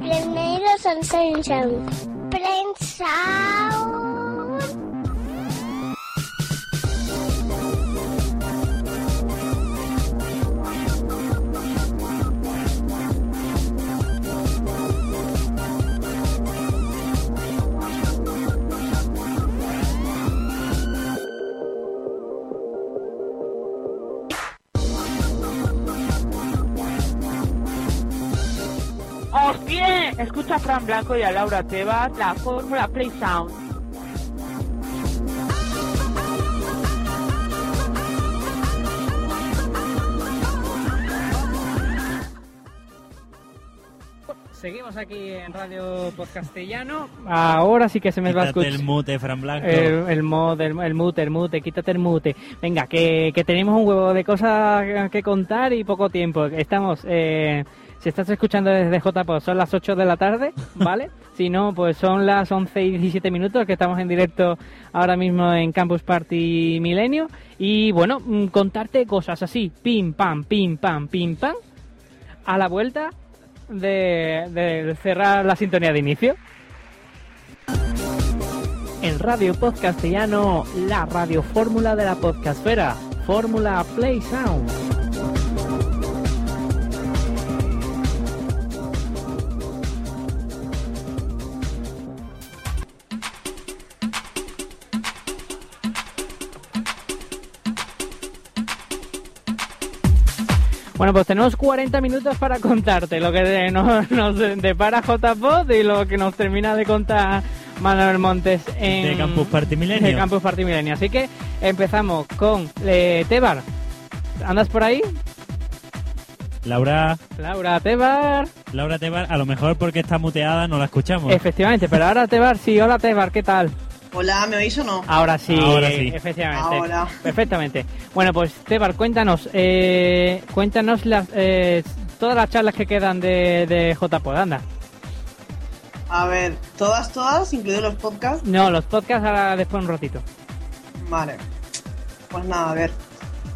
Bienvenidos al Sunshine. Prensa. Escucha a Fran Blanco y a Laura Tebas, la fórmula Play Sound. Seguimos aquí en Radio Podcastellano. Ahora sí que se me va a escuchar. el mute, Fran Blanco. El, el, mod, el, el mute, el mute, quítate el mute. Venga, que, que tenemos un huevo de cosas que contar y poco tiempo. Estamos, eh, si estás escuchando desde JPO, son las 8 de la tarde, ¿vale? si no, pues son las 11 y 17 minutos que estamos en directo ahora mismo en Campus Party Milenio. Y bueno, mm, contarte cosas así, pim, pam, pim, pam, pim, pam, a la vuelta de, de cerrar la sintonía de inicio. En Radio Podcastellano, la radio fórmula de la podcastfera, Fórmula Play Sound. Bueno, pues tenemos 40 minutos para contarte lo que nos, nos depara JPod y lo que nos termina de contar Manuel Montes en De Campus Party Milenio. de Campus Party Milenio. Así que empezamos con eh, Tebar. ¿Andas por ahí? Laura, Laura Tebar. Laura Tebar, a lo mejor porque está muteada no la escuchamos. Efectivamente, pero ahora Tebar, sí, hola Tebar, ¿qué tal? Hola, ¿me oís o no? Ahora sí, Ahora sí. efectivamente. Ahora. Perfectamente. Bueno, pues Tebar, cuéntanos, eh, cuéntanos las, eh, todas las charlas que quedan de, de JPod, anda. A ver, todas, todas, incluidos los podcasts. No, los podcasts ahora después un ratito. Vale. Pues nada, a ver.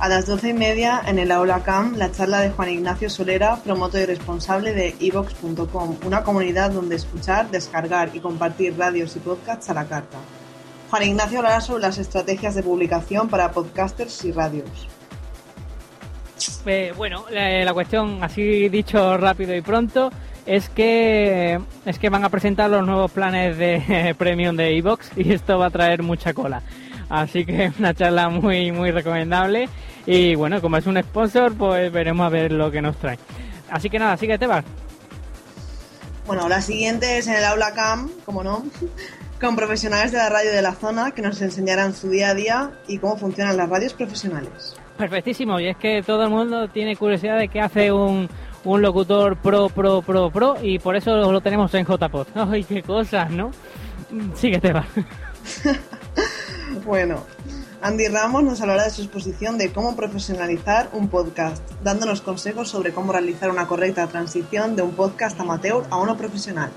A las doce y media en el Aula Cam, la charla de Juan Ignacio Solera, promotor y responsable de evox.com, una comunidad donde escuchar, descargar y compartir radios y podcasts a la carta. Juan Ignacio hablará sobre las estrategias de publicación para podcasters y radios. Eh, bueno, la, la cuestión, así dicho rápido y pronto, es que es que van a presentar los nuevos planes de premium de iBox y esto va a traer mucha cola. Así que una charla muy muy recomendable y bueno, como es un sponsor, pues veremos a ver lo que nos trae. Así que nada, así que te vas. Bueno, la siguiente es en el Aula Cam, como no, con profesionales de la radio de la zona que nos enseñarán su día a día y cómo funcionan las radios profesionales. Perfectísimo, y es que todo el mundo tiene curiosidad de qué hace un, un locutor pro, pro, pro, pro, y por eso lo tenemos en JPod. ¡Ay, qué cosas, ¿no? Sí que te va. Bueno, Andy Ramos nos hablará de su exposición de cómo profesionalizar un podcast, dándonos consejos sobre cómo realizar una correcta transición de un podcast amateur a uno profesional.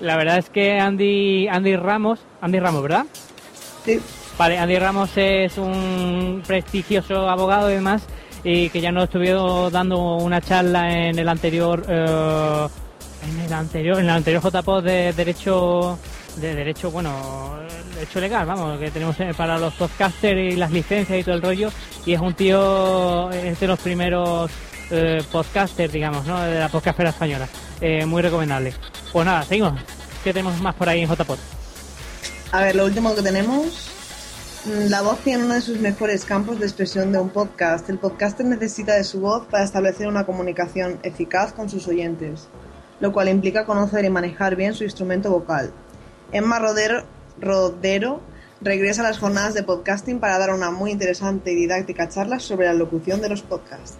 La verdad es que Andy, Andy Ramos, Andy Ramos, ¿verdad? Sí, Vale, Andy Ramos es un prestigioso abogado y demás, y que ya nos estuvo dando una charla en el anterior, eh, en el anterior, en el anterior JPod de derecho, de derecho, bueno, derecho legal, vamos, que tenemos eh, para los podcasters y las licencias y todo el rollo, y es un tío, es de los primeros eh, podcasters, digamos, ¿no? De la podcastera española, Eh, muy recomendable. Pues nada, seguimos. ¿Qué tenemos más por ahí en JPod? a ver, lo último que tenemos. Mm, La voz tiene uno de sus mejores campos de expresión de un podcast. El podcaster necesita de su voz para establecer una comunicación eficaz con sus oyentes, lo cual implica conocer y manejar bien su instrumento vocal. Emma Rodero, Rodero regresa a las jornadas de podcasting para dar una muy interesante y didáctica charla sobre la locución de los podcasts.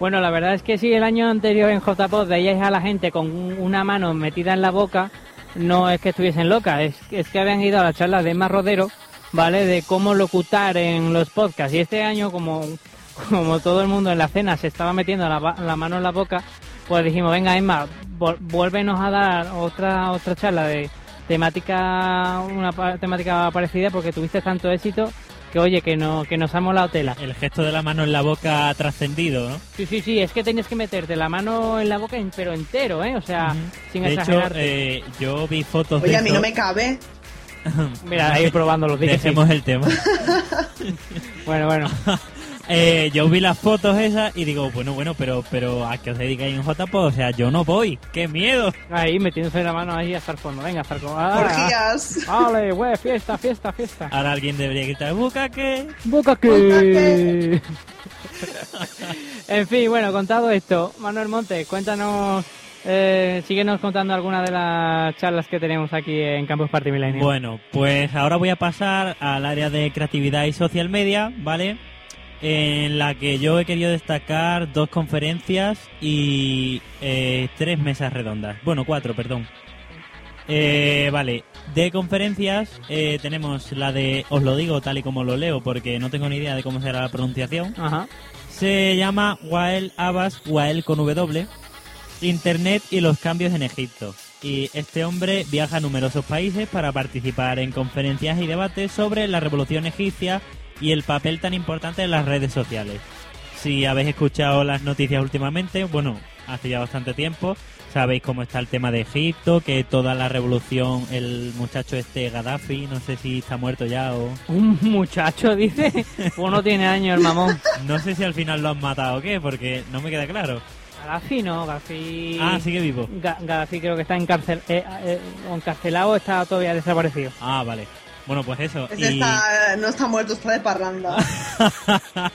Bueno, la verdad es que si el año anterior en JPod veíais a la gente con un- una mano metida en la boca, no es que estuviesen locas, es, que habían ido a la charla de Emma Rodero, ¿vale? De cómo locutar en los podcasts. Y este año, como, como todo el mundo en la cena se estaba metiendo la, mano en la boca, pues dijimos, venga Emma, vuélvenos a dar otra, otra charla de temática, una temática parecida porque tuviste tanto éxito que oye, que, no, que nos ha molado tela. El gesto de la mano en la boca ha trascendido, ¿no? Sí, sí, sí, es que tienes que meterte la mano en la boca, en- pero entero, ¿eh? O sea, sin de hecho, exagerarte. eh, yo vi fotos Oye, de a mí no me cabe. Mira, ahí probando los. Dejemos el tema. Bueno, bueno. Eh, yo vi las fotos esas y digo, bueno, bueno, pero pero a que os dedicáis en JPO, o sea, yo no voy. ¡Qué miedo! Ahí metiéndose la mano ahí hasta el fondo. Venga, hasta el fondo. Ah, Orgías. Vale, güey, fiesta, fiesta, fiesta. Ahora alguien debería gritar, ¡Buca que! Boca que... en fin, bueno, contado esto, Manuel Montes, cuéntanos, eh, síguenos contando algunas de las charlas que tenemos aquí en Campus Party Millennium. Bueno, pues ahora voy a pasar al área de creatividad y social media, ¿vale? En la que yo he querido destacar dos conferencias y eh, tres mesas redondas. Bueno, cuatro, perdón. Eh, vale, de conferencias eh, tenemos la de, os lo digo tal y como lo leo porque no tengo ni idea de cómo será la pronunciación. Ajá. Se llama Wael Abbas, Wael con W, Internet y los cambios en Egipto. Y este hombre viaja a numerosos países para participar en conferencias y debates sobre la revolución egipcia y el papel tan importante de las redes sociales. Si habéis escuchado las noticias últimamente, bueno, hace ya bastante tiempo, sabéis cómo está el tema de Egipto, que toda la revolución, el muchacho este Gaddafi, no sé si está muerto ya o... Un muchacho, dice, o no tiene años el mamón. No sé si al final lo han matado o qué, porque no me queda claro. Gaddafi no, Gaddafi... Ah, sigue vivo. Ga- Gaddafi creo que está encarcel... eh, eh, encarcelado está todavía desaparecido. Ah, vale. Bueno, pues eso. Ese Y está, no está muerto, está de parranda.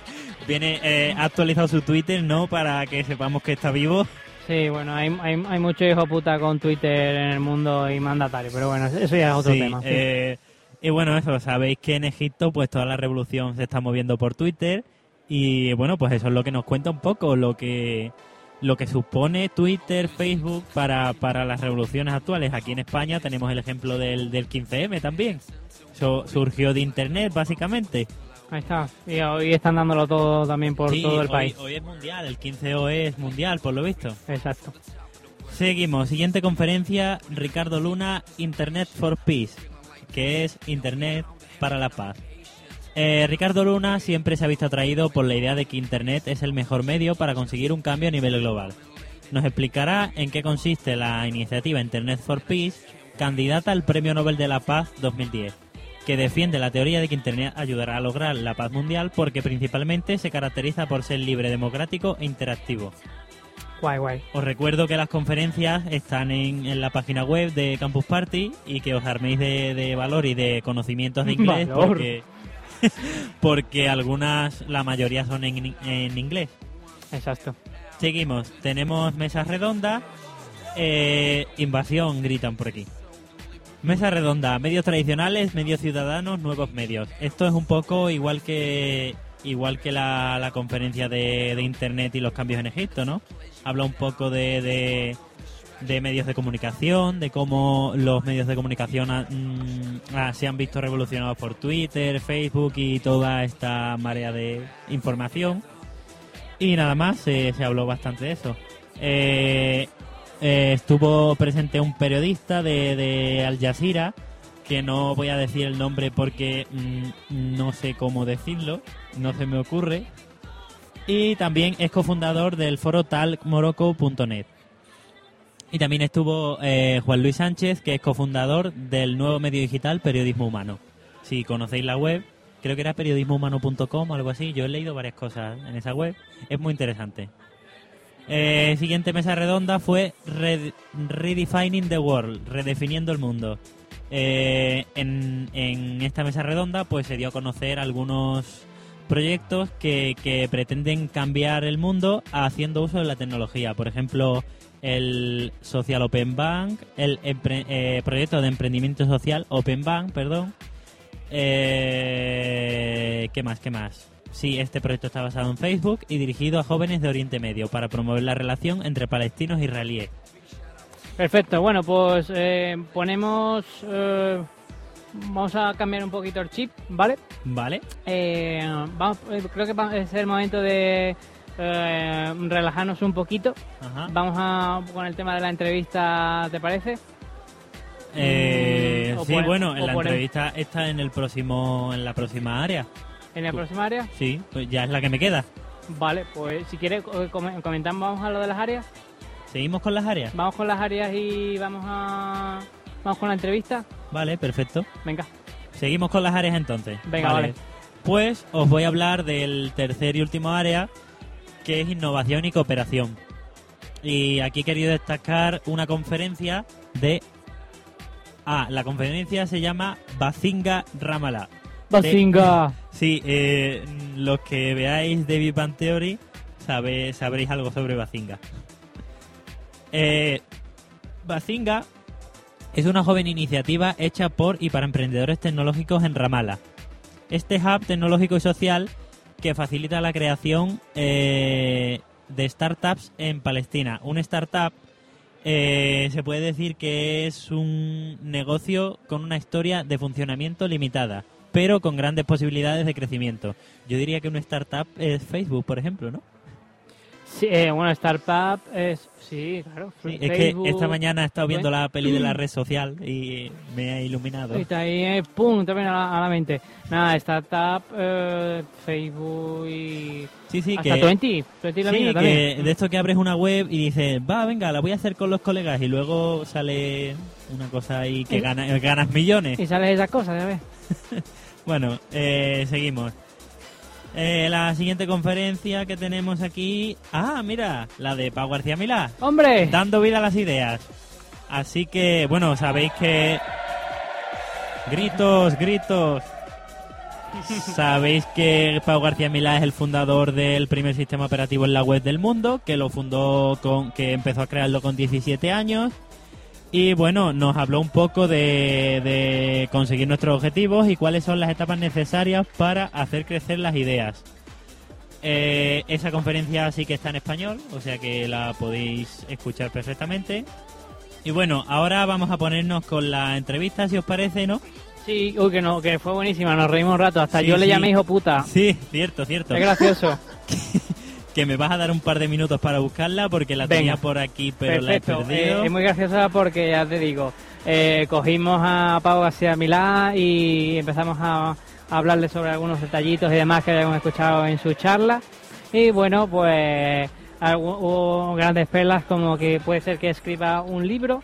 viene eh, ha actualizado su Twitter, ¿no? Para que sepamos que está vivo. Sí, bueno, hay, hay, hay mucho hijo puta con Twitter en el mundo y mandatario, pero bueno, eso ya es otro Sí, tema. sí. eh, y bueno, eso, sabéis que en Egipto pues toda la revolución se está moviendo por Twitter y bueno, pues eso es lo que nos cuenta un poco lo que lo que supone Twitter, Facebook para, para las revoluciones actuales. Aquí en España tenemos el ejemplo del, del 15M también. Surgió de Internet, básicamente. Ahí está. Y hoy están dándolo todo también por Sí, todo el hoy- país. Hoy es mundial, el 15O es mundial, por lo visto. Exacto. Seguimos, siguiente conferencia, Ricardo Luna, Internet for Peace, que es Internet para la paz. Eh, Ricardo Luna siempre se ha visto atraído por la idea de que Internet es el mejor medio para conseguir un cambio a nivel global. Nos explicará en qué consiste la iniciativa Internet for Peace, candidata al Premio Nobel de la Paz 2010, que defiende la teoría de que Internet ayudará a lograr la paz mundial porque principalmente se caracteriza por ser libre, democrático e interactivo. Guay, guay. Os recuerdo que las conferencias están en, en la página web de Campus Party y que os arméis de, de valor y de conocimientos de inglés Valor. porque, porque algunas, la mayoría son en, en inglés. Exacto. Seguimos, tenemos mesas redondas, eh, invasión, gritan por aquí. Mesa redonda, medios tradicionales, medios ciudadanos, nuevos medios. Esto es un poco igual que igual que la, la conferencia de, de internet y los cambios en Egipto, ¿no? Habla un poco de, de, medios de comunicación, de cómo los medios de comunicación mm, ah, se han visto revolucionados por Twitter, Facebook y toda esta marea de información. Y nada más, eh, se habló bastante de eso. Eh, eh, estuvo presente un periodista de, Al Jazeera, que no voy a decir el nombre porque mm, no sé cómo decirlo, no se me ocurre. Y también es cofundador del foro talkmoroco.net. Y también estuvo eh, Juan Luis Sánchez, que es cofundador del nuevo medio digital Periodismo Humano. Si conocéis la web, creo que era periodismohumano.com o algo así. Yo he leído varias cosas en esa web. Es muy interesante. Eh, siguiente mesa redonda fue Red- Redefining the World, redefiniendo el mundo. Eh, en, esta mesa redonda pues se dio a conocer algunos proyectos que, pretenden cambiar el mundo haciendo uso de la tecnología. Por ejemplo, el Social Open Bank, el eh, proyecto de emprendimiento social Open Bank, perdón. Eh, ¿Qué más? ¿Qué más? Sí, este proyecto está basado en Facebook y dirigido a jóvenes de Oriente Medio para promover la relación entre palestinos e israelíes. Perfecto, bueno, pues eh, ponemos... eh, vamos a cambiar un poquito el chip, ¿vale? ¿Vale? Eh, vamos, eh, creo que va- es el momento de eh, relajarnos un poquito. Ajá. Vamos a con el tema de la entrevista, ¿te parece? Eh, Mm, sí, bueno, en la entrevista está en el próximo, en la próxima área. ¿En la próxima área? Sí, pues ya es la que me queda. Vale, pues si quieres eh, com- comentamos vamos a lo de las áreas. ¿Seguimos con las áreas? Vamos con las áreas y vamos a vamos con la entrevista. Vale, perfecto. Venga. Seguimos con las áreas entonces. Venga, vale. Pues os voy a hablar del tercer y último área, que es innovación y cooperación. Y aquí he querido destacar una conferencia de... Ah, la conferencia se llama Bazinga Ramallah. Bazinga. Sí, eh, los que veáis The Big Bang Theory sabe, sabréis algo sobre Bazinga. Eh, Bazinga es una joven iniciativa hecha por y para emprendedores tecnológicos en Ramallah. Este hub tecnológico y social que facilita la creación eh, de startups en Palestina. Un startup eh, se puede decir que es un negocio con una historia de funcionamiento limitada, pero con grandes posibilidades de crecimiento. Yo diría que una startup es Facebook, por ejemplo, ¿no? Sí, eh, bueno, startup es sí, claro. Sí, es Facebook, que esta mañana he estado viendo ¿ves? la peli de la red social y me ha iluminado. Y está ahí, eh, pum, te viene a la, a la mente. Nada, startup, eh, Facebook y Sí, sí, hasta que... 20, 20 la Sí, que de esto que abres una web y dices, va, venga, la voy a hacer con los colegas y luego sale una cosa ahí que gana- ganas millones. Y sales esas cosas, ya ves. Bueno, eh, seguimos. Eh, la siguiente conferencia que tenemos aquí... Ah, mira, la de Pau García Milá. ¡Hombre! Dando vida a las ideas. Así que, bueno, sabéis que... Gritos, gritos. Sabéis que Pau García Milá es el fundador del primer sistema operativo en la web del mundo, que lo fundó con, que empezó a crearlo con 17 años. Y bueno, nos habló un poco de, de conseguir nuestros objetivos y cuáles son las etapas necesarias para hacer crecer las ideas. Eh, esa conferencia sí que está en español, o sea que la podéis escuchar perfectamente. Y bueno, ahora vamos a ponernos con la entrevista, si os parece, ¿no? Sí, uy, que, no, que fue buenísima, nos reímos un rato. Hasta Sí, yo le sí. llamé hijo puta. Sí, cierto, cierto. Es gracioso. Que me vas a dar un par de minutos para buscarla porque la Venga. tenía por aquí, pero Perfecto. la he perdido. Eh, es muy graciosa porque ya te digo, eh, cogimos a Pau García Milá y empezamos a, a hablarle sobre algunos detallitos y demás que habíamos escuchado en su charla. Y bueno, pues hubo grandes perlas como que puede ser que escriba un libro.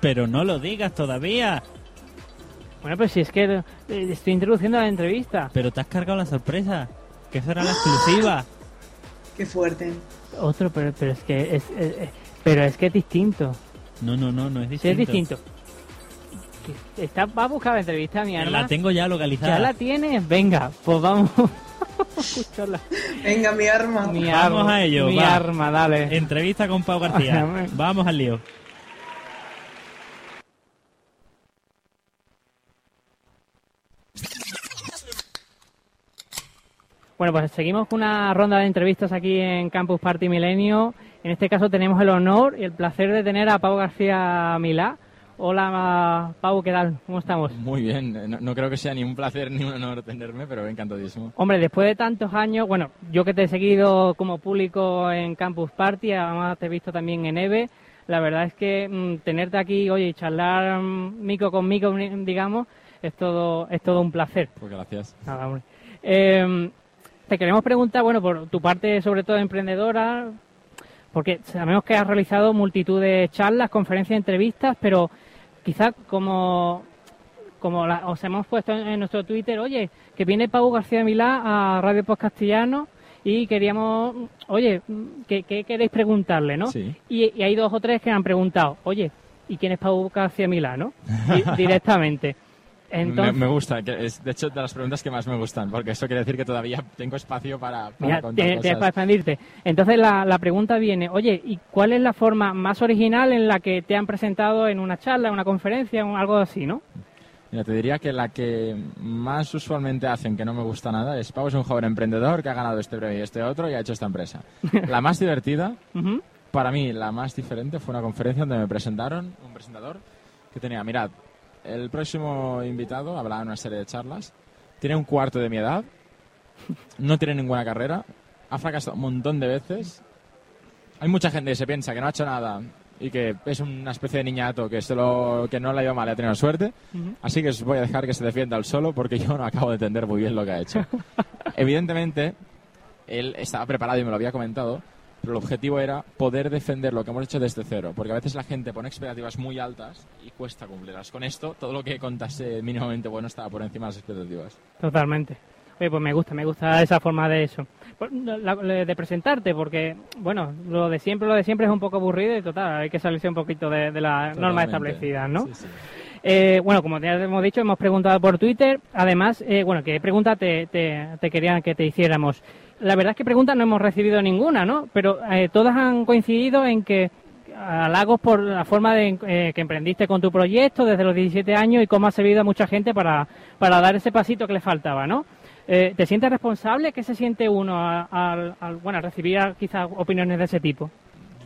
Pero no lo digas todavía. Bueno, pues si es que eh, estoy introduciendo la entrevista. Pero te has cargado la sorpresa. Que eso era la exclusiva. Qué fuerte. Otro, pero, pero es que es, es- es- pero es que es distinto. No, no, no, no es Sí, distinto. es distinto. Está, va a buscar la entrevista, mi arma. La tengo ya localizada. ¿Ya la tienes? Venga, pues vamos. a escucharla. Venga, mi arma. Mi Vamos arma, a ello, Mi va. arma, dale. Entrevista con Pau García. Vamos al lío. Bueno, pues seguimos con una ronda de entrevistas aquí en Campus Party Milenio. En este caso tenemos el honor y el placer de tener a Pau García Milá. Hola, Pau, ¿qué tal? ¿Cómo estamos? Muy bien, Eh, no, no creo que sea ni un placer ni un honor tenerme, pero encantadísimo. Hombre, después de tantos años, bueno, yo que te he seguido como público en Campus Party, además te he visto también en EVE, la verdad es que mm, tenerte aquí, oye, y charlar mm, mico con mico, digamos, es todo, es todo un placer. Pues gracias. Nada, hombre. Eh, te queremos preguntar, bueno, por tu parte sobre todo emprendedora, porque sabemos que has realizado multitud de charlas, conferencias, entrevistas, pero quizá como, como la- os hemos puesto en, en nuestro Twitter, oye, que viene Pau García Milá a Radio Post Castellano y queríamos, oye, ¿qué, qué queréis preguntarle, no? Sí. Y, y hay dos o tres que han preguntado, oye, ¿y quién es Pau García Milá, no? Di- directamente. Entonces, me, me gusta, que es de hecho de las preguntas que más me gustan, porque eso quiere decir que todavía tengo espacio para, para Mira, contar tienes tienes para cosas. expandirte. Entonces la, la pregunta viene, oye, ¿y cuál es la forma más original en la que te han presentado en una charla, en una conferencia, en algo así, no? Mira, te diría que la que más usualmente hacen que no me gusta nada es Pau es un joven emprendedor que ha ganado este premio y este otro y ha hecho esta empresa. La más divertida, Ujú. para mí, la más diferente fue una conferencia donde me presentaron un presentador que tenía, mirad, el próximo invitado hablaba en una serie de charlas, tiene un cuarto de mi edad, no tiene ninguna carrera, ha fracasado un montón de veces, hay mucha gente que se piensa que no ha hecho nada y que es una especie de niñato que, solo, que no le ha ido mal y ha tenido suerte. Así que os voy a dejar que se defienda él solo porque yo no acabo de entender muy bien lo que ha hecho. Evidentemente, él estaba preparado y me lo había comentado, pero el objetivo era poder defender lo que hemos hecho desde cero, porque a veces la gente pone expectativas muy altas y cuesta cumplirlas. Con esto, todo lo que contase mínimamente bueno estaba por encima de las expectativas. Totalmente. Oye, pues me gusta, me gusta esa forma de eso. Pues, De presentarte, porque, bueno, lo de siempre, lo de siempre es un poco aburrido y total, hay que salirse un poquito de, de las normas establecidas, ¿no? Sí, sí. Eh, bueno, como ya hemos dicho, hemos preguntado por Twitter. Además, eh, bueno, ¿qué pregunta te, te, te querían que te hiciéramos? La verdad es que preguntas no hemos recibido ninguna, ¿no? Pero eh, todas han coincidido en que halagos por la forma de, eh, que emprendiste con tu proyecto desde los 17 años y cómo ha servido a mucha gente para, para dar ese pasito que le faltaba, ¿no? Eh, ¿Te sientes responsable? ¿Qué se siente uno al, al- bueno, recibir quizás opiniones de ese tipo?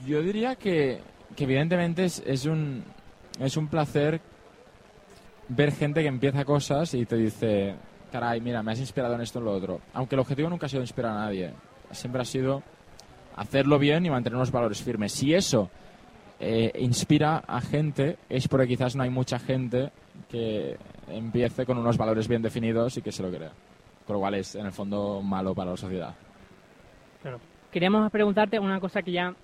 Yo diría que, que evidentemente es, es un, es un placer ver gente que empieza cosas y te dice, caray, mira, me has inspirado en esto o en lo otro. Aunque el objetivo nunca ha sido inspirar a nadie, siempre ha sido hacerlo bien y mantener unos valores firmes. Si eso eh, inspira a gente, es porque quizás no hay mucha gente que empiece con unos valores bien definidos y que se lo crea. Con lo cual es, en el fondo, malo para la sociedad. Queríamos preguntarte una cosa que ya,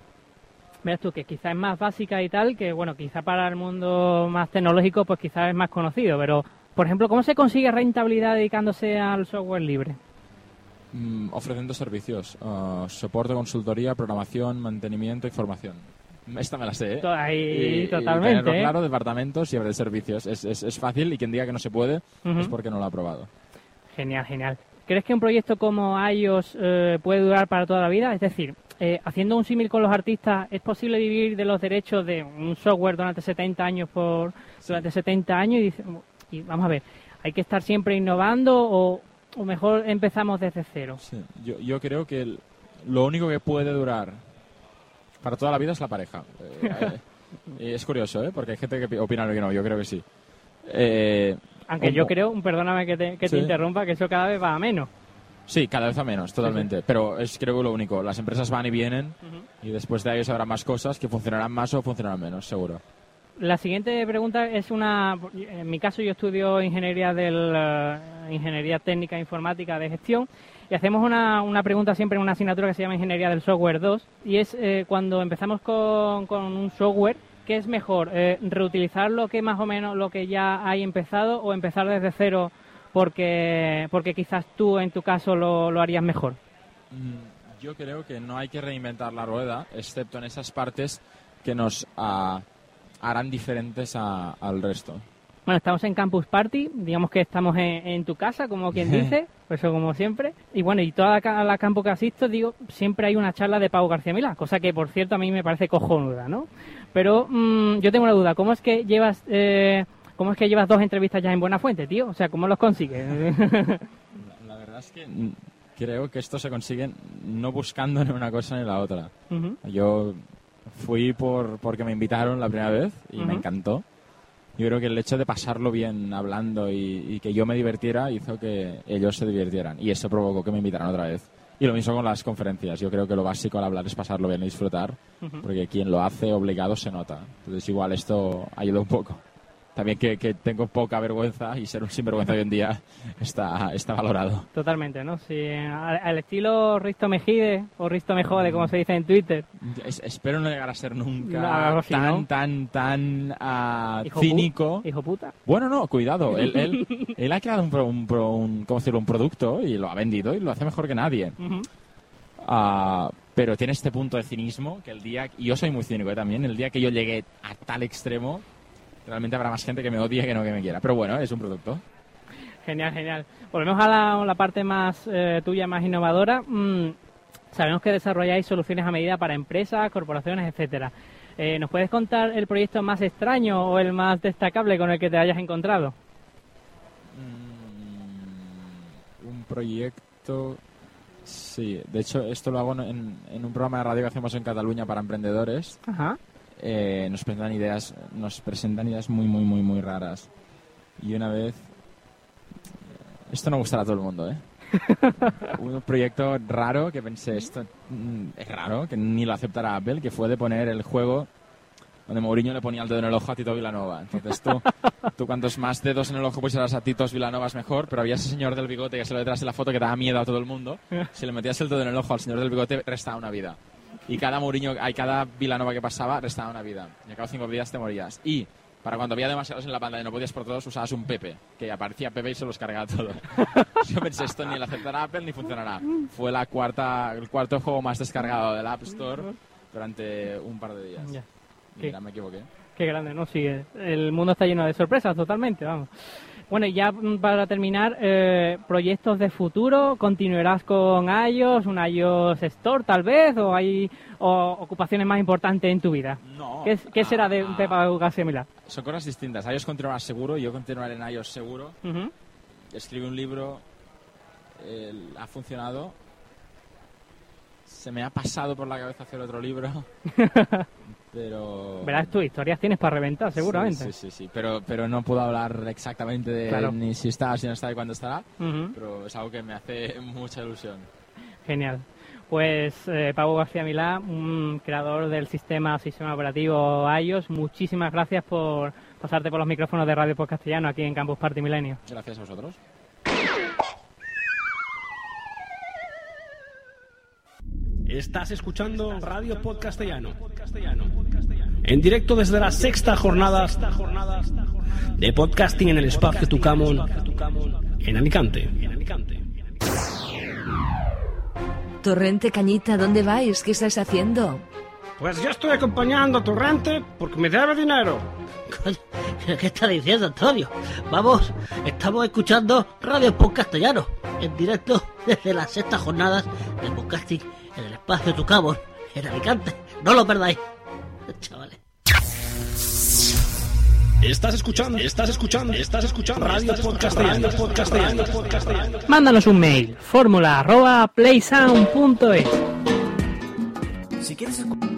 verás tú, que quizás es más básica y tal, que bueno, quizá para el mundo más tecnológico pues quizás es más conocido, pero por ejemplo, ¿cómo se consigue rentabilidad dedicándose al software libre? Mm, ofreciendo servicios, ah, soporte, consultoría, programación, mantenimiento y formación. Esta me la sé, ¿eh? Ahí, Y- y totalmente. tenerlo ¿eh? claro, departamentos y abrir servicios. Es, es, es fácil y quien diga que no se puede es porque no lo ha probado. Genial, genial. ¿Crees que un proyecto como iOS eh, puede durar para toda la vida? Es decir, eh, haciendo un símil con los artistas, ¿es posible vivir de los derechos de un software durante 70 años por durante 70 años? Y, dice- y vamos a ver, ¿hay que estar siempre innovando o, o mejor empezamos desde cero? Sí, Yo, yo creo que el- lo único que puede durar para toda la vida es la pareja. Eh, eh, es curioso, ¿eh? Porque hay gente que pi- opina que no, yo creo que sí. Eh, Aunque yo creo, perdóname que te, que te interrumpa, que eso cada vez va a menos. Sí, cada vez a menos, totalmente. Pero es creo lo único. Las empresas van y vienen y después de ellos habrá más cosas que funcionarán más o funcionarán menos, seguro. La siguiente pregunta es una. En mi caso, yo estudio ingeniería del eh, ingeniería técnica informática de gestión y hacemos una, una pregunta siempre en una asignatura que se llama ingeniería del software 2 y es eh, cuando empezamos con, con un software. ¿Qué es mejor? Eh, ¿Reutilizar lo que más o menos lo que ya hay empezado o empezar desde cero porque, porque quizás tú en tu caso lo, lo harías mejor? Mm, Yo creo que no hay que reinventar la rueda, excepto en esas partes que nos ah, harán diferentes a- al resto. Bueno, estamos en Campus Party, digamos que estamos en, en tu casa, como quien dice, pues eso como siempre. Y bueno, y toda la, la campo que asisto, digo, siempre hay una charla de Pau García Milá, cosa que por cierto a mí me parece cojonuda, ¿no? Pero mm, yo tengo una duda, ¿cómo es que llevas eh, cómo es que llevas dos entrevistas ya en Buena Fuente, tío? O sea, ¿cómo los consigues? La, la verdad es que creo que esto se consigue no buscando ni una cosa ni la otra. Yo fui por porque me invitaron la primera vez y me encantó. Yo creo que el hecho de pasarlo bien hablando y, y que yo me divirtiera hizo que ellos se divirtieran. Y eso provocó que me invitaran otra vez. Y lo mismo con las conferencias. Yo creo que lo básico al hablar es pasarlo bien y disfrutar, porque quien lo hace obligado se nota. Entonces igual esto ayuda un poco. También que, que tengo poca vergüenza y ser un sinvergüenza hoy en día está, está valorado. Totalmente, ¿no? Sí, al, al estilo Risto Mejide o Risto Mejode, como se dice en Twitter. Es- espero no llegar a ser nunca No, así, tan, ¿no? tan, tan Hijo pu- cínico. Hijo puta. Bueno, no, cuidado. Él, él, él ha creado un, pro- un, pro- un- ¿cómo decirlo? un producto y lo ha vendido y lo hace mejor que nadie. Ujú. Ah, pero tiene este punto de cinismo que el día, y yo soy muy cínico eh, también, el día que yo llegue a tal extremo, realmente habrá más gente que me odie que no que me quiera. Pero bueno, es un producto. Genial, genial. Volvemos a la, la parte más eh, tuya, más innovadora. Mm, sabemos que desarrolláis soluciones a medida para empresas, corporaciones, etcétera. Eh, ¿Nos puedes contar el proyecto más extraño o el más destacable con el que te hayas encontrado? Mm, un proyecto. Sí, de hecho, esto lo hago en, en un programa de radio que hacemos en Cataluña para emprendedores. Ajá. Eh, nos presentan ideas nos presentan ideas muy muy muy muy raras y una vez esto no gustará a todo el mundo eh un proyecto raro que pensé esto mm, es raro que ni lo aceptará Apple que fue de poner el juego donde Mourinho le ponía el dedo en el ojo a Tito Vilanova. Entonces tú, tú cuantos más dedos en el ojo pusieras a Titos Vilanova es mejor, pero había ese señor del bigote que se lo detrás de la foto que daba miedo a todo el mundo. Si le metías el dedo en el ojo al señor del bigote, restaba una vida. Y cada Mourinho, hay cada Vilanova que pasaba, restaba una vida. Y a cada cinco días te morías. Y para cuando había demasiados en la pantalla y no podías por todos, usabas un Pepe, que aparecía Pepe y se los cargaba todo. Yo pensé, esto ni lo aceptará Apple ni funcionará. Fue la cuarta, el cuarto juego más descargado del App Store durante un par de días. Ya. Mira, me equivoqué. Qué grande, ¿no? Sí, el mundo está lleno de sorpresas totalmente, vamos. Bueno, y ya para terminar, eh, proyectos de futuro, ¿continuarás con iOS, un iOS Store tal vez, o hay o ocupaciones más importantes en tu vida? No. ¿Qué, qué será de, Ah, de Pau García Milá? Son cosas distintas. iOS continuará seguro, yo continuaré en iOS seguro. Ujú. Escribí un libro, el- ha funcionado. Se me ha pasado por la cabeza hacer otro libro. pero... Verás, tú historias tienes para reventar, seguramente. Sí, sí, sí, sí. Pero, pero no puedo hablar exactamente de Claro. ni si está, si no está y cuándo estará. Ujú. Pero es algo que me hace mucha ilusión. Genial. Pues eh, Pablo García Milá, un creador del sistema sistema operativo iOS, muchísimas gracias por pasarte por los micrófonos de Radio Post Castellano aquí en Campus Party Milenio. Gracias a vosotros. Estás escuchando Radio Podcastellano. En directo desde la sexta jornada de podcasting en el espacio Tucamón en Alicante. Torrente Cañita, ¿dónde vais? ¿Qué estáis haciendo? Pues yo estoy acompañando a Torrente porque me debe dinero. ¿Qué está diciendo Antonio? Vamos, estamos escuchando Radio Post Castellano, en directo desde las sextas jornadas de podcasting en el espacio Tucamón, en Alicante. No lo perdáis, chavales. Estás escuchando, estás escuchando, estás escuchando Radio Podcastellano, Podcastellano, Podcastellano. Mándanos un mail, fórmula arroba playsound.es. Si quieres escu-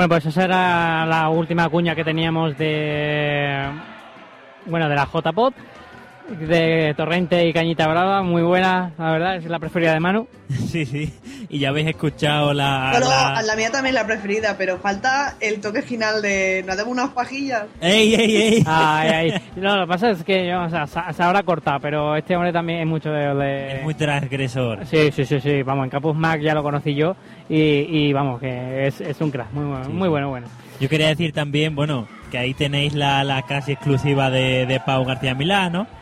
Bueno, pues esa era la última cuña que teníamos de bueno, de la JPod, de Torrente y Cañita Brava, muy buena, la verdad, es la preferida de Manu. Sí, sí. Y ya habéis escuchado la... Pero la- la mía también es la preferida, pero falta el toque final de ¿no hacemos unas pajillas? ¡Ey, ey, ey! Ay, ay. No, lo que pasa es que o sea, se, habrá cortado, pero este hombre también es mucho de... de- Es muy transgresor. Sí, sí, sí, sí, vamos, en Campus Mac ya lo conocí yo y, y vamos, que es, es un crack, muy bueno, Sí, muy bueno, bueno. Yo quería decir también, bueno, que ahí tenéis la, la casi exclusiva de, de Pau García Milano. No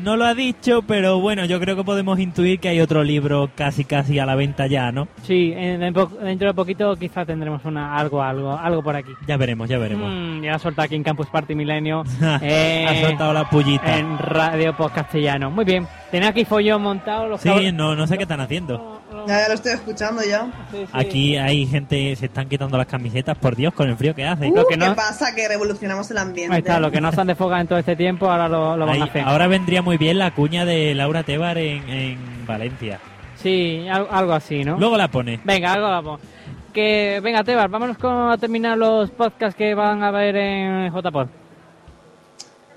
lo ha dicho, pero bueno, yo creo que podemos intuir que hay otro libro casi casi a la venta ya, ¿no? Sí, en- en po- dentro de poquito quizá tendremos una, algo, algo, algo por aquí. Ya veremos, ya veremos. Mm, ya solta aquí en Campus Party Milenio. ha soltado la pullita. en Radio Post Castellano. Muy bien. Tenía aquí follón montado. Los Sí, no, no sé qué están haciendo. Ya, ya lo estoy escuchando ya. Sí, sí. Aquí hay gente, se están quitando las camisetas, por Dios, con el frío que hace. Lo que ¿Qué pasa? Que revolucionamos el ambiente. Ahí está, lo que no están de foga en todo este tiempo, ahora lo, lo van Ahí- a hacer. ahora vendría muy bien la cuña de Laura Tebar en, en Valencia. Sí, al- algo así, ¿no? Luego la pone. Venga, algo la pongo. Que, venga, Tebar, vámonos con, a terminar los podcasts que van a ver en JPod.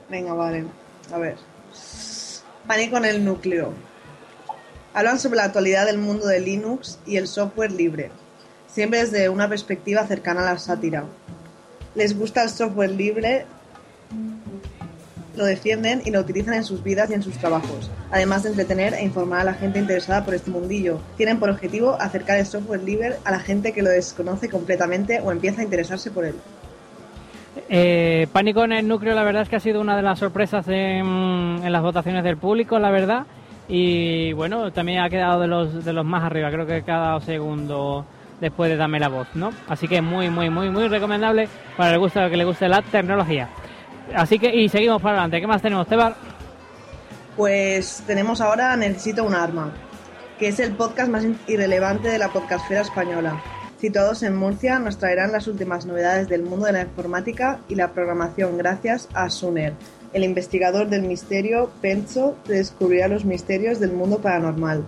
Venga, vale. A ver. Pánico en el núcleo. Hablan sobre la actualidad del mundo de Linux y el software libre, siempre desde una perspectiva cercana a la sátira. Les gusta el software libre, lo defienden y lo utilizan en sus vidas y en sus trabajos, además de entretener e informar a la gente interesada por este mundillo. Tienen por objetivo acercar el software libre a la gente que lo desconoce completamente o empieza a interesarse por él. Eh, Pánico en el núcleo, la verdad es que ha sido una de las sorpresas en, en las votaciones del público, la verdad. Y bueno, también ha quedado de los, de los más arriba, creo que ha quedado segundo después de Dame la Voz, ¿no? Así que muy, muy, muy, muy recomendable para el gusto que le guste la tecnología. Así que, y seguimos para adelante. ¿Qué más tenemos, Tebar? Pues tenemos ahora Necesito un arma, que es el podcast más irrelevante de la podcastfera española. Situados en Murcia, nos traerán las últimas novedades del mundo de la informática y la programación gracias a Suner, el investigador del misterio que descubrirá los misterios del mundo paranormal.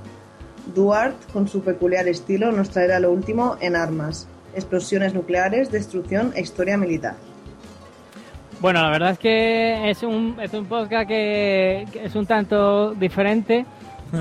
Duarte, con su peculiar estilo, nos traerá lo último en armas, explosiones nucleares, destrucción e historia militar. Bueno, la verdad es que es un, es un podcast que, que es un tanto diferente,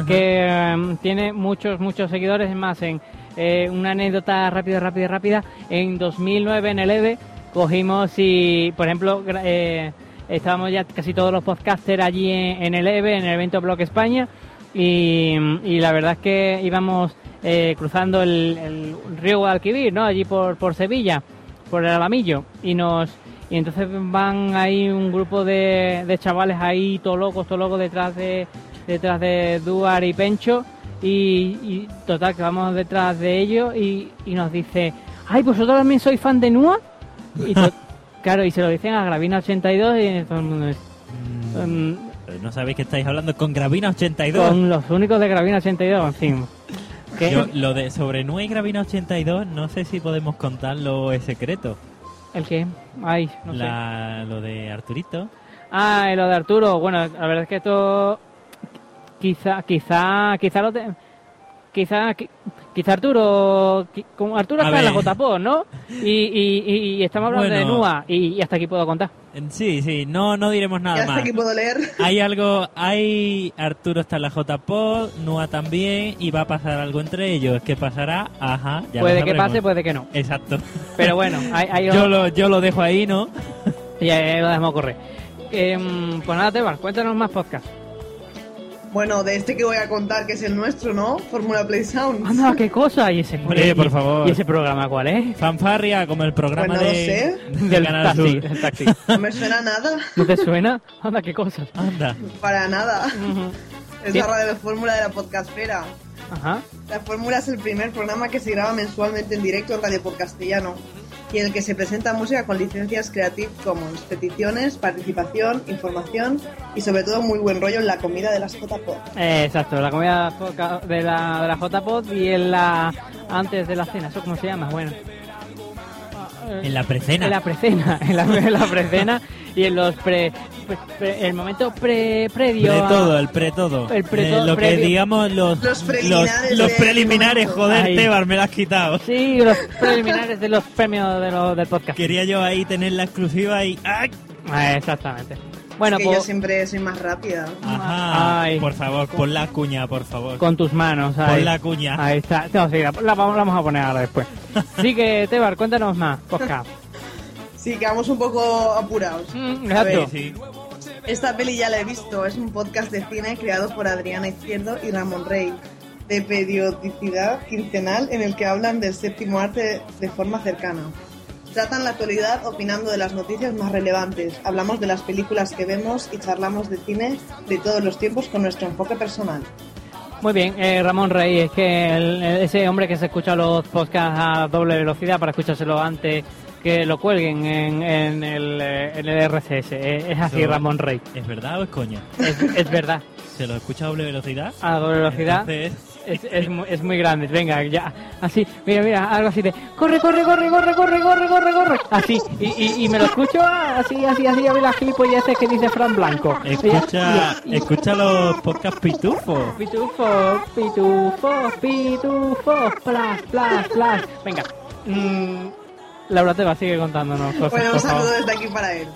que em, tiene muchos, muchos seguidores. Es más, en eh, una anécdota rápida, rápida, rápida, en 2009 en el EVE cogimos y, por ejemplo, eh, estábamos ya casi todos los podcasters allí en, el EVE, en el evento Blog España, y, la verdad es que íbamos eh, cruzando el, río Guadalquivir, ¿no? Allí por, por Sevilla, por el Alamillo, y nos y entonces van ahí un grupo de, de chavales ahí, todo locos, todo locos detrás de detrás de Duar y Pencho, y, y total que vamos detrás de ellos y, y nos dice, ay, vosotros también sois fan de Nua, y to- claro, y se lo dicen a Gravina 82 y todo el mundo es, mm, Pero No sabéis que estáis hablando con Gravina 82. con los únicos de Gravina 82, en fin. Que- Yo, lo de sobre Nue y Gravina 82, no sé si podemos contarlo es secreto. ¿El qué? Ay, no sé. Lo de Arturito. Ah, y lo de Arturo, bueno, la verdad es que esto quizá, quizá, quizá lo te- quizá, qui- quizá Arturo, como Arturo está en la. JPO, ¿no? Y, y, y- y estamos hablando de. NUA y, y hasta aquí puedo contar. Eh, Sí, sí, no, no diremos Ya nada hasta más. aquí puedo leer. Hay algo, hay Arturo está en la JPod, Nua también, y va a pasar algo entre ellos. ¿Qué pasará? Ajá, ya puede que pase, puede que no. Exacto. Pero bueno, hay, hay Yo lo, yo lo dejo ahí, ¿no? y ahí lo dejamos correr. Em, pues nada, Tebar, cuéntanos más podcast. Bueno, de este que voy a contar, que es el nuestro, ¿no? Fórmula Play Sound. Anda, qué cosa. ¿Y ese, Hombre, y- por favor. ¿Y ese programa cuál es? Fanfarria, como el programa Pues no lo de, sé. de Del Canal taxi, Sur. del taxi. No me suena nada, ¿No te suena? Anda, qué cosas. Anda. para nada. Es Sí. la radio de fórmula de la podcastfera. Ajá. La fórmula es el primer programa que se graba mensualmente en directo en Radio Podcastellano y en el que se presenta música con licencias Creative Commons, peticiones, participación, información y sobre todo muy buen rollo en la comida de las JPod. Eh, exacto, la comida de la, de la JPod y en la antes de la cena, ¿eso cómo se llama? Bueno. En la precena. En la precena, en la, en la precena y en los pre, pre- pre- el momento pre, previo Pre a- todo, el pre todo. El pre Eh, todo, lo que digamos los, Los preliminares los preliminares, joder, Ahí. Tebar, me lo has quitado. Sí, los preliminares de los premios de lo- del podcast. Quería yo ahí tener la exclusiva y... ¡ay! Eh, exactamente. Bueno, que pues yo siempre soy más rápida. Ajá. Ay. Por favor, pon la cuña, por favor. con tus manos. Ahí. Pon la cuña. Ahí está. No, sí, la, la vamos, la vamos a poner ahora después. Así que, Tebar, cuéntanos más. Podcast. Sí, quedamos un poco apurados. Mm, A ver, exacto. Sí, Esta peli ya la he visto, es un podcast de cine creado por Adriana Izquierdo y Ramón Rey, de periodicidad quincenal en el que hablan del séptimo arte de forma cercana. Tratan la actualidad opinando de las noticias más relevantes, hablamos de las películas que vemos y charlamos de cine de todos los tiempos con nuestro enfoque personal. Muy bien, eh, Ramón Rey, es que el- ese hombre que se escucha los podcasts a doble velocidad para escuchárselo antes que lo cuelguen en, en el, eh, en el RCS. eh, es así, Ramón Rey. ¿Es verdad o es coña? Es, es verdad. ¿Se lo escucha a doble velocidad? A doble velocidad Entonces, es, es, es muy grande. Venga, ya. Así, mira, mira, algo así de corre, corre, corre, corre, corre, corre, corre, corre. Así, y, y, y me lo escucho ah, así, así, así, a ver las gilipolleces que dice Fran Blanco. escucha, Y- escucha los podcast pitufos. Pitufo, pitufo, pitufo, flash, flash, flash. Venga. Mm, Laura te va a seguir contándonos cosas. Bueno, un saludo desde aquí para él.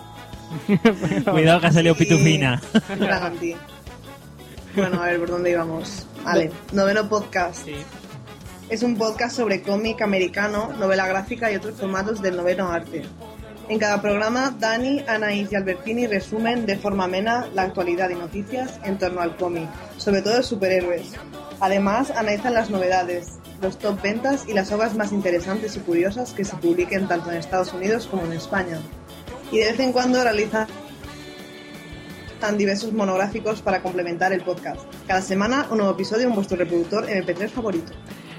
Cuidado que ha salido Y- pitufina. Bueno, a ver por dónde íbamos. Vale, noveno podcast. Sí. Es un podcast sobre cómic americano, novela gráfica y otros formatos del noveno arte. En cada programa, Dani, Anaís y Albertini resumen de forma amena la actualidad y noticias en torno al cómic, sobre todo de superhéroes. Además, analizan las novedades, los top ventas y las obras más interesantes y curiosas que se publiquen tanto en Estados Unidos como en España. Y de vez en cuando realizan tan diversos monográficos para complementar el podcast. Cada semana un nuevo episodio en vuestro reproductor MP3 favorito.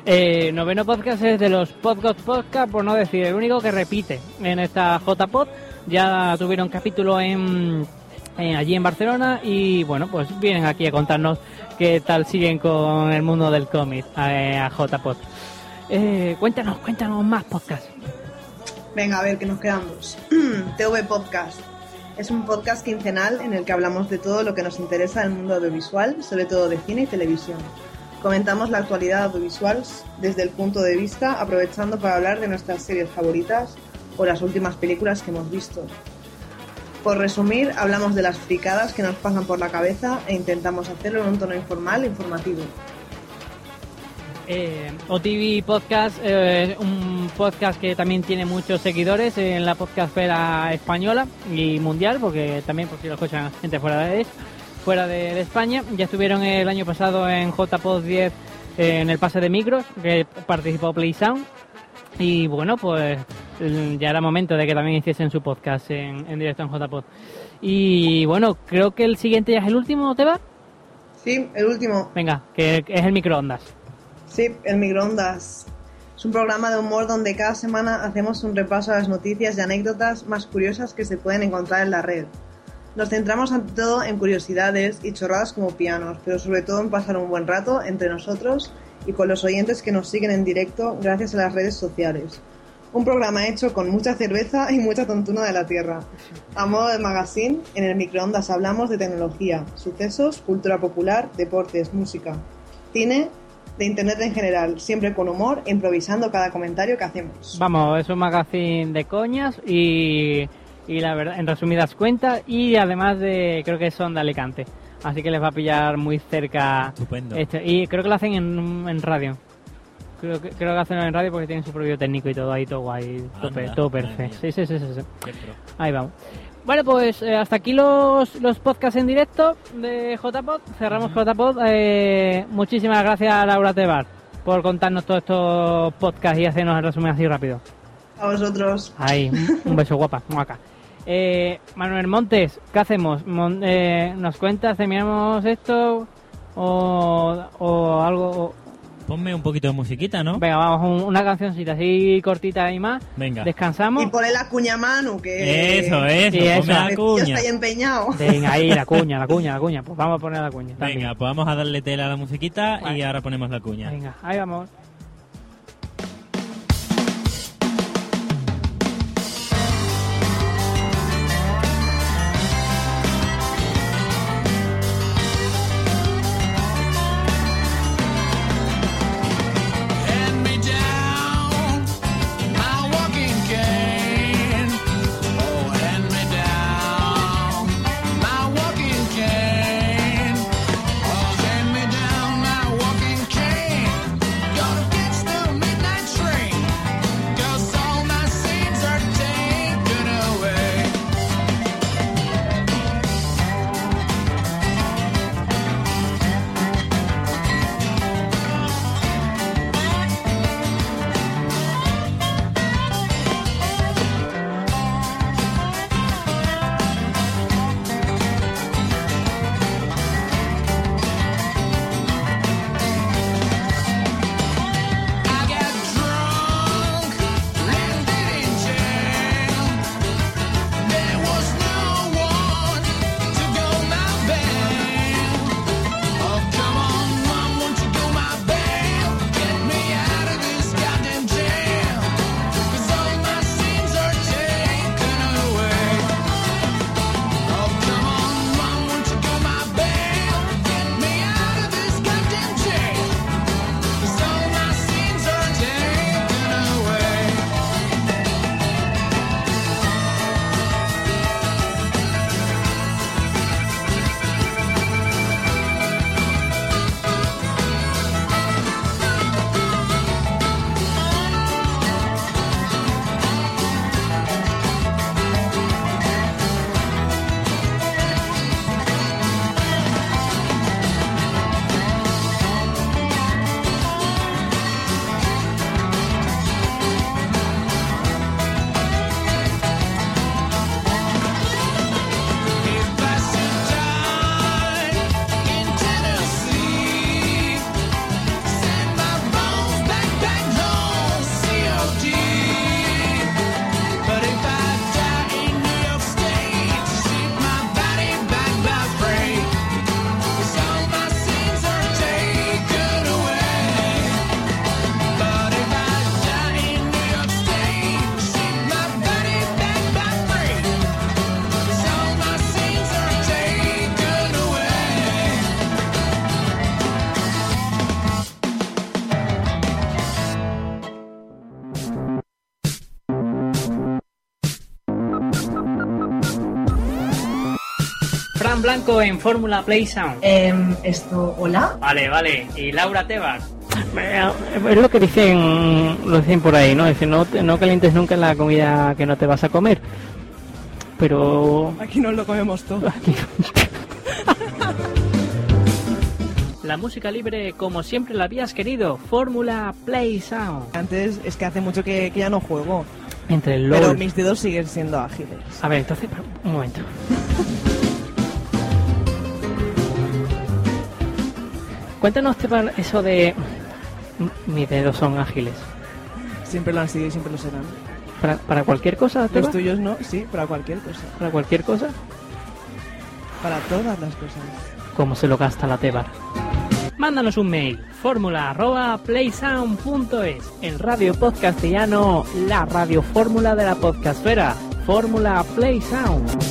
Eh, noveno podcast es de los podcast podcast, por no decir el único que repite en esta JPod. Ya tuvieron capítulo en, en- allí en Barcelona y bueno, pues vienen aquí a contarnos qué tal siguen con el mundo del cómic eh, a JPod. Eh, cuéntanos, cuéntanos más podcast. Venga, a ver, que nos quedan dos. TV Podcast. Es un podcast quincenal en el que hablamos de todo lo que nos interesa del mundo audiovisual, sobre todo de cine y televisión. Comentamos la actualidad audiovisual desde el punto de vista, aprovechando para hablar de nuestras series favoritas o las últimas películas que hemos visto. Por resumir, hablamos de las fricadas que nos pasan por la cabeza e intentamos hacerlo en un tono informal e informativo. Eh, OTV Podcast eh, un podcast que también tiene muchos seguidores en la podcastfera española y mundial, porque también por lo escuchan gente fuera de fuera de, España. Ya estuvieron el año pasado en JPod 10 eh, en el pase de micros, que participó PlaySound. Y bueno, pues ya era momento de que también hiciesen su podcast en, en directo en JPod. Y bueno, creo que el siguiente ya es el último, ¿te va? Sí, el último. Venga, que es el microondas. Sí, el microondas. Es un programa de humor donde cada semana hacemos un repaso a las noticias y anécdotas más curiosas que se pueden encontrar en la red. Nos centramos ante todo en curiosidades y chorradas como pianos, pero sobre todo en pasar un buen rato entre nosotros y con los oyentes que nos siguen en directo gracias a las redes sociales. Un programa hecho con mucha cerveza y mucha tontuna de la tierra. A modo de magazine, en el microondas hablamos de tecnología, sucesos, cultura popular, deportes, música, cine de internet en general, siempre con humor improvisando cada comentario que hacemos. Vamos, es un magazine de coñas y, y la verdad, en resumidas cuentas, y además de, creo que son de Alicante. Así que les va a pillar muy cerca. Estupendo. Este, y creo que lo hacen en, en radio. Creo que, creo que hacen en radio porque tienen su propio técnico y todo ahí, todo guay, todo, Anda, perfecto. Sí, sí, sí, sí, sí. Ahí vamos. Bueno, pues eh, hasta aquí los, los podcasts en directo de JPod. Cerramos JPod. Eh, muchísimas gracias a Laura Tebar por contarnos todos estos podcasts y hacernos el resumen así rápido. A vosotros. Ahí, un- beso guapa, guaca. Eh, Manuel Montes, ¿qué hacemos? Mon- eh, ¿Nos cuentas, terminamos esto o, o algo? o- Ponme un poquito de musiquita, ¿no? Venga, vamos, un- una cancioncita así cortita y más. Venga. Descansamos. Y ponle la cuña Manu, que... Eso, eso, Sí, ponme eso. la que tío cuña. está ahí empeñado. Venga, ahí la cuña, la cuña, la cuña. Pues vamos a poner la cuña. también. Venga, pues vamos a darle tela a la musiquita y Vale. ahora ponemos la cuña. Venga, ahí vamos. Blanco en Fórmula Play Sound. Em, esto, hola. Vale, vale. Y Laura Tebar. Es lo que dicen, lo dicen por ahí, ¿no? Dicen, no, no calientes nunca la comida que no te vas a comer. Pero Aquí nos lo comemos todo. la música libre como siempre la habías querido. Fórmula Play Sound. Antes es que hace mucho que, que ya no juego. Entre el Pero LOL. mis dedos siguen siendo ágiles. A ver, entonces, un momento. Cuéntanos Tebar, eso de... Mis dedos son ágiles. Siempre lo han sido y siempre lo serán. ¿Para, para cualquier cosa, Los tuyos no, sí, para cualquier cosa. ¿Para cualquier cosa? Para todas las cosas. ¿Cómo se lo gasta la Tebar? Mándanos un mail, fórmula arroba playsound.es, el radio podcastellano, la radio fórmula de la podcastfera, fórmula Playsound.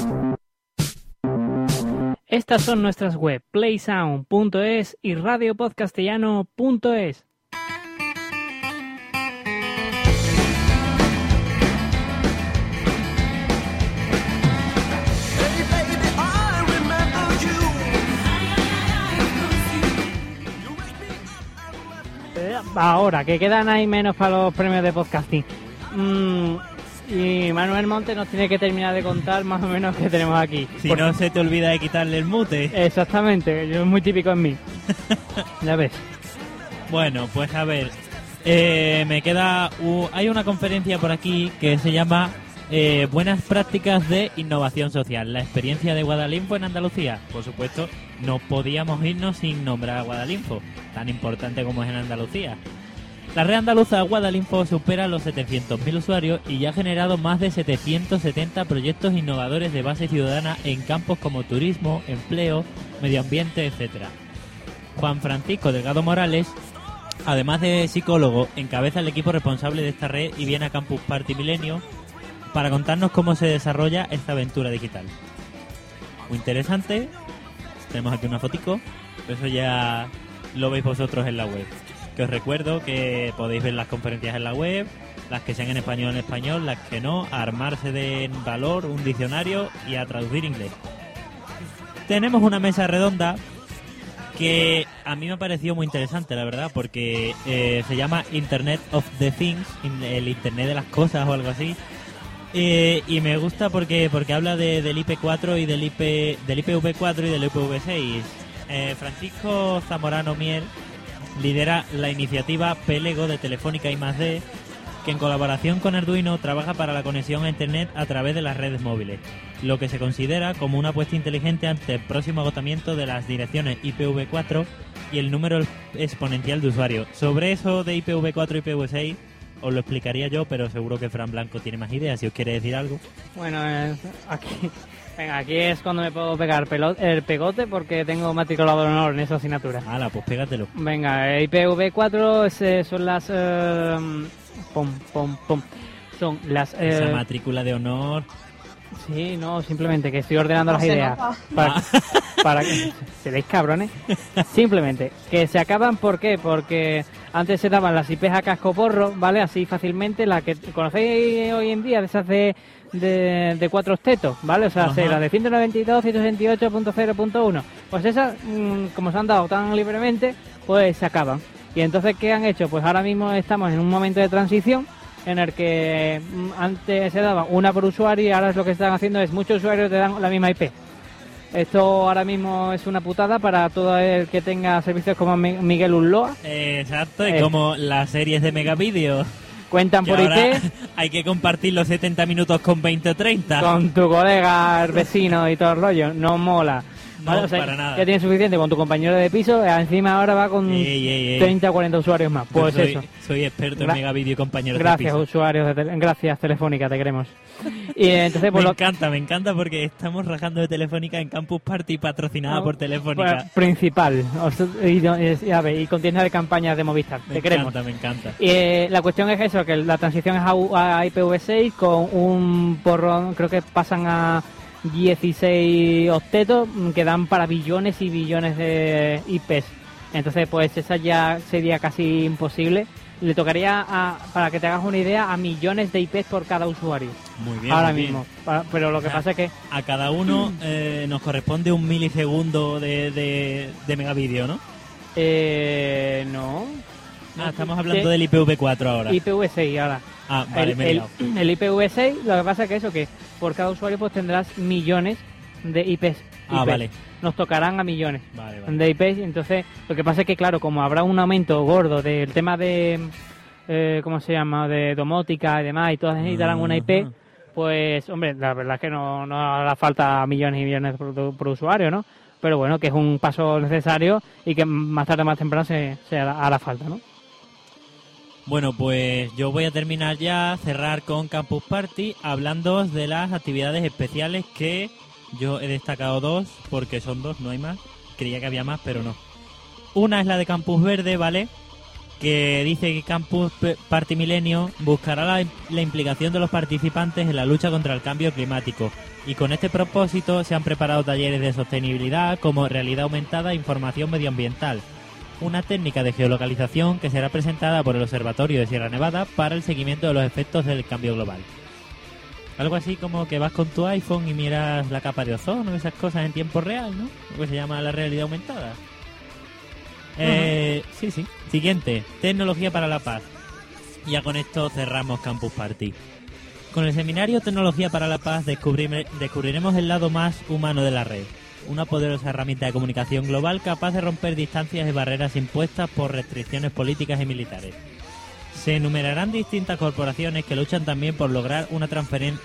Estas son nuestras web, playsound.es y radiopodcastellano.es. Ahora, que quedan ahí menos para los premios de podcasting. Mm, y Manuel Monte nos tiene que terminar de contar más o menos qué tenemos aquí. Si no se te olvida de quitarle el mute. Exactamente, yo- es muy típico en mí. ya ves. Bueno, pues a ver, eh, me queda... u- hay una conferencia por aquí que se llama eh, Buenas prácticas de innovación social, la experiencia de Guadalinfo en Andalucía. Por supuesto, no podíamos irnos sin nombrar a Guadalinfo, tan importante como es en Andalucía. La red andaluza Guadalinfo supera los 700.000 usuarios y ya ha generado más de 770 proyectos innovadores de base ciudadana en campos como turismo, empleo, medio ambiente, etcétera. Juan Francisco Delgado Morales, además de psicólogo, encabeza el equipo responsable de esta red y viene a Campus Party Milenio para contarnos cómo se desarrolla esta aventura digital. Muy interesante. Tenemos aquí una fotico. Eso ya lo veis vosotros en la web. Os recuerdo que podéis ver las conferencias en la web, las que sean en español en español, las que no, armarse de valor un diccionario y a traducir inglés. Tenemos una mesa redonda que a mí me ha parecido muy interesante, la verdad, porque eh, se llama Internet of the Things, in- el Internet de las cosas o algo así. Eh, y me gusta porque porque habla de, del IP4 y del IP del IPv4 y del IPv6. Eh, Francisco Zamorano Mier lidera la iniciativa Pelego de Telefónica y D, que en colaboración con Arduino trabaja para la conexión a Internet a través de las redes móviles, lo que se considera como una apuesta inteligente ante el próximo agotamiento de las direcciones IPv4 y el número exponencial de usuarios. Sobre eso de IPv4 y IPv6 os lo explicaría yo, pero seguro que Fran Blanco tiene más ideas si os quiere decir algo. Bueno, eh, aquí, venga, aquí es cuando me puedo pegar pelo- el pegote porque tengo matriculado de honor en esa asignatura. Hala, pues pégatelo. Venga, eh, IPv4 es, eh, son las... eh, pom, pom, pom. Son las... eh, Esa matrícula de honor. Sí, no, simplemente que estoy ordenando No las ideas. nota. Para, Ah. para que. ¿Seréis cabrones? Simplemente, que se acaban, ¿por qué? Porque antes se daban las IPs a casco porro, ¿vale? Así fácilmente, la que conocéis hoy en día, de esas de, de, de cuatro estetos, ¿vale? O sea, Ajá. la de 192, 168.0.1. Pues esas, mm, como se han dado tan libremente, pues se acaban. Y entonces, ¿qué han hecho? Pues ahora mismo estamos en un momento de transición en el que mm, antes se daba una por usuario y ahora es lo que están haciendo es muchos usuarios te dan la misma IP. Esto ahora mismo es una putada para todo el que tenga servicios como Mi- Miguel Ulloa. Eh, exacto, y Eh. como las series de Megavideo. Cuentan que por IP hay que compartir los 70 minutos con 20 o 30. con tu colega, el vecino y todo el rollo. No mola. No, ¿Vale? O sea, para nada. Ya tienes suficiente con tu compañero de piso, encima ahora va con Ey, ey, ey. 30 o 40 usuarios más. Pues soy, eso. soy experto en Megavideo y compañeros de Gracias, piso. usuarios. De gracias, Telefónica, te queremos. Y entonces, pues me lo- encanta, me encanta porque estamos rajando de Telefónica en Campus Party patrocinada por Telefónica. Pues, principal. O sea, Y, y- a ver, y contiene de campañas de Movistar. me te queremos. encanta, me encanta. Y, eh, la cuestión es eso, que la transición es a, a IPv6 con un porrón, creo que pasan a 16 octetos que dan para billones y billones de IPs. Entonces, pues esa ya sería casi imposible le tocaría, a- para que te hagas una idea, a millones de IPs por cada usuario. Muy bien. ahora muy mismo. Pero lo que O sea, pasa es que A cada uno eh, nos corresponde un milisegundo de, de, de megavídeo, ¿no? Eh, no. Ah, estamos hablando De- del IPv4 ahora. IPv6 ahora. Ah, vale, el, me he el- el IPv6, lo que pasa es que eso, que por cada usuario pues tendrás millones de IPs. Ah, IPs. vale. Nos tocarán a millones Vale, vale. de IPs. Entonces, lo que pasa es que, claro, como habrá un aumento gordo del tema de, eh, ¿cómo se llama?, de domótica y demás, y todas necesitarán una IP, pues, hombre, la verdad es que no, no hará falta millones y millones por, por usuario, ¿no? Pero bueno, que es un paso necesario y que más tarde o más temprano se, se hará, hará falta, ¿no? Bueno, pues yo voy a terminar ya, cerrar con Campus Party, hablando de las actividades especiales que yo he destacado dos, porque son dos, no hay más. Creía que había más, pero no. Una es la de Campus Verde, ¿vale? Que dice que Campus Party Milenio buscará la, la implicación de los participantes en la lucha contra el cambio climático. Y con este propósito se han preparado talleres de sostenibilidad como realidad aumentada e información medioambiental una técnica de geolocalización que será presentada por el Observatorio de Sierra Nevada para el seguimiento de los efectos del cambio global. Algo así como que vas con tu iPhone y miras la capa de ozono, esas cosas en tiempo real, ¿no? Lo que se llama la realidad aumentada. Eh, sí, sí. Siguiente, tecnología para la paz. Ya con esto cerramos Campus Party. Con el seminario Tecnología para la Paz descubriremos el lado más humano de la red. Una poderosa herramienta de comunicación global capaz de romper distancias y barreras impuestas por restricciones políticas y militares. Se enumerarán distintas corporaciones que luchan también por lograr una,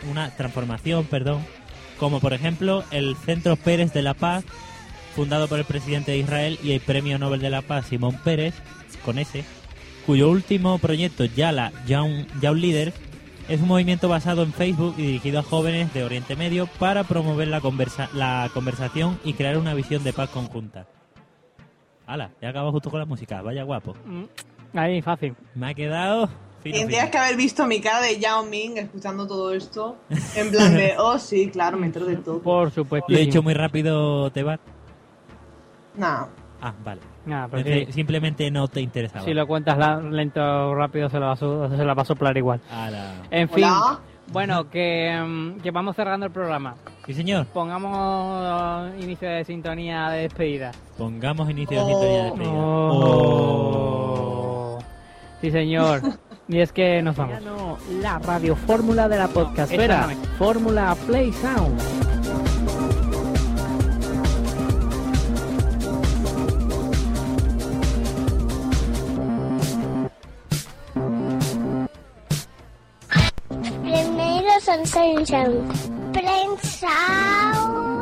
una transformación, perdón, como por ejemplo el Centro Pérez de la Paz, fundado por el presidente de Israel y el Premio Nobel de la Paz Simón Pérez, con ese, cuyo último proyecto, Yala Young, Young Leader, es un movimiento basado en Facebook y dirigido a jóvenes de Oriente Medio para promover la, conversa la conversación y crear una visión de paz conjunta. Hala, ya acabo justo con la música, vaya guapo. Mm, Ahí, fácil. Me ha quedado... fino, Tendrías fino. que haber visto mi cara de Yao Ming escuchando todo esto. En plan de, oh sí, claro, me entero de todo. Por supuesto. Lo he hecho muy rápido, Tebar. Nah. Ah, vale. Pero sí. Simplemente no te interesaba. Si lo cuentas la- lento o rápido, se la, va a, se la va a soplar igual. Ala. En fin, Hola. bueno, que, mm, que vamos cerrando el programa. Sí, señor. Pongamos inicio de sintonía de despedida. Pongamos inicio de sintonía de despedida. Oh. Sí, señor. Y es que nos vamos. La radio fórmula de la podcastera. Fórmula Play Sound. Bienvenidos al Sound. Prensa. ¡Os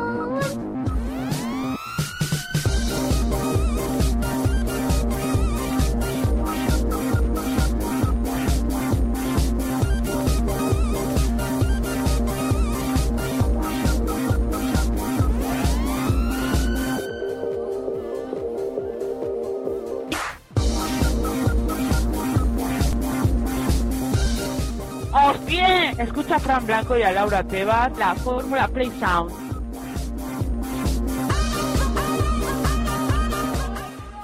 Escucha a Fran Blanco y a Laura Tebas, la fórmula Play Sound.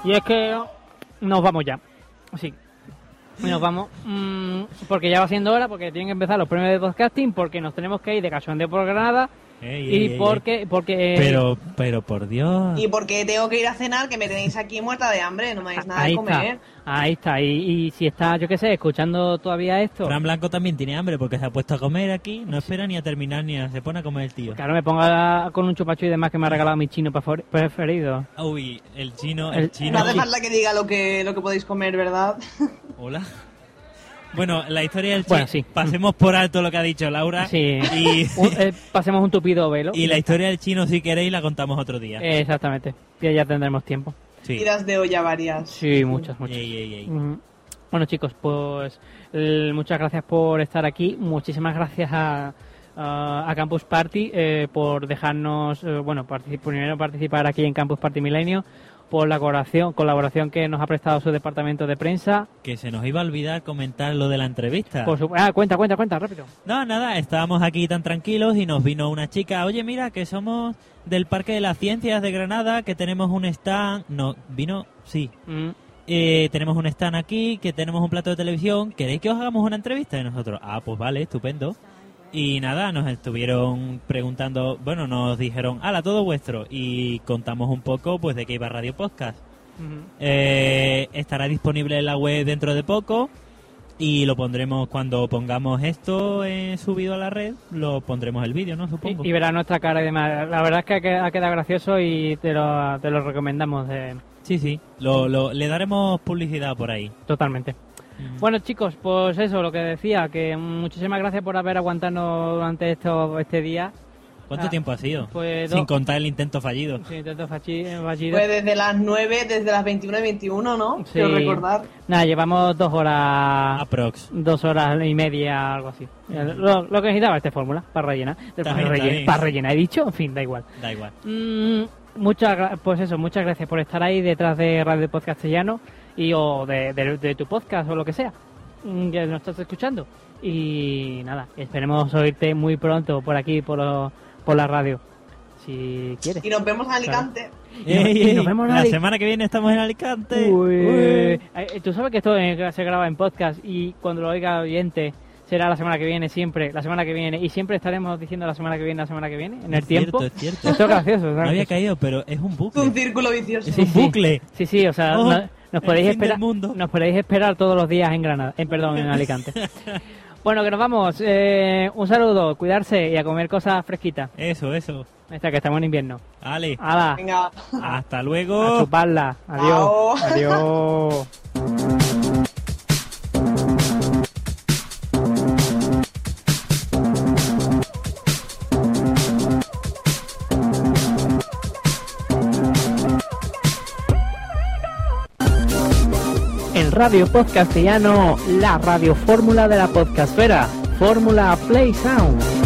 Y es que nos vamos ya. Sí. Nos vamos. mm, porque ya va siendo hora, porque tienen que empezar los premios de podcasting, porque nos tenemos que ir de cachondeo por Granada. Ey, y ey, ey, porque. porque Pero, pero por Dios. Y porque tengo que ir a cenar, que me tenéis aquí muerta de hambre, no me dais nada Ahí de comer. está. Ahí está. Y, y si está, yo qué sé, escuchando todavía esto. Fran Blanco también tiene hambre porque se ha puesto a comer aquí. No espera ni a terminar ni a... Se pone a comer el tío. Claro, me ponga con un chupacho y demás que me ha regalado mi chino prefer- preferido. Uy, el chino, el, El- chino. No hace falta que diga lo que, lo que podéis comer, ¿verdad? Hola. Bueno, la historia del chino. Bueno, sí. Pasemos por alto lo que ha dicho Laura. Sí. Y, Un- eh, pasemos un tupido velo. y la historia del chino, si queréis, la contamos otro día. Eh, exactamente. Ya, ya tendremos tiempo. sí. Tiras de olla varias. Sí, muchas, muchas. Ey, ey, ey. Mm. Bueno, chicos, pues muchas gracias por estar aquí. Muchísimas gracias a, a, a Campus Party eh, por dejarnos, eh, bueno, particip- primero participar aquí en Campus Party Milenio, por la colaboración, colaboración que nos ha prestado su departamento de prensa. Que se nos iba a olvidar comentar lo de la entrevista. Por su- ah, cuenta, cuenta, cuenta, rápido. No, nada, estábamos aquí tan tranquilos y nos vino una chica, oye, mira, que somos del Parque de las Ciencias de Granada, que tenemos un stand... No, vino, sí. Mm, eh, tenemos un stand aquí, que tenemos un plato de televisión, ¿queréis que os hagamos una entrevista? Y nosotros, ah, pues vale, estupendo. Y nada, nos estuvieron preguntando, bueno, nos dijeron, hala, todo vuestro. Y contamos un poco, pues, de qué iba Radio Podcast. Eh, estará disponible en la web dentro de poco y lo pondremos cuando pongamos esto eh, subido a la red, lo pondremos el vídeo, ¿no? Supongo. Y verá nuestra cara y demás. La verdad es que ha qued- ha quedado gracioso y te lo, te lo recomendamos eh, Sí, sí, lo, lo- le daremos publicidad por ahí. totalmente. Bueno chicos, pues eso, lo que decía, que muchísimas gracias por haber aguantado durante esto, este día. ¿Cuánto Ah, tiempo ha sido? Pues Sin contar el intento fallido. Sí, intento fachi- fallido. Pues desde las 9, desde las 21 y 21, ¿no? Sí. Quiero recordar. Nada, llevamos dos horas. Aprox. Dos horas y media, algo así. Lo, lo que necesitaba esta fórmula, para rellenar. Para, bien, rellenar, bien. para rellenar, he dicho, en fin, da igual. Da igual. Mm, muchas pues eso, muchas gracias por estar ahí detrás de Radio Podcast Castellano y o de, de- de tu podcast o lo que sea mm, que nos estás escuchando. Y nada, esperemos oírte muy pronto por aquí, por, lo- por la radio, si quieres. Y nos vemos en Alicante. Y nos- Ey, y nos vemos en la semana que viene estamos en Alicante. Uy. Uy. Eh, Tú sabes que esto eh, se graba en podcast y cuando lo oiga el oyente será la semana que viene, siempre, la semana que viene, y siempre estaremos diciendo la semana que viene, la semana que viene, en el Es cierto, tiempo. es cierto. Esto es gracioso. es No había caído, pero es un Es bucle. un círculo vicioso. Es un bucle. Sí, sí, o sea, Oh, no- nos podéis esperar, mundo. nos podéis esperar todos los días en Granada, en perdón, en Alicante. bueno, que nos vamos. Eh, un saludo, cuidarse y a comer cosas fresquitas. Eso, eso. Esta que estamos en invierno. Ale. Venga. hasta A luego. chuparla. Chao. Adiós. Adiós. Radio Podcast Castellano, la radio fórmula de la podcastfera. Fórmula Play Sound.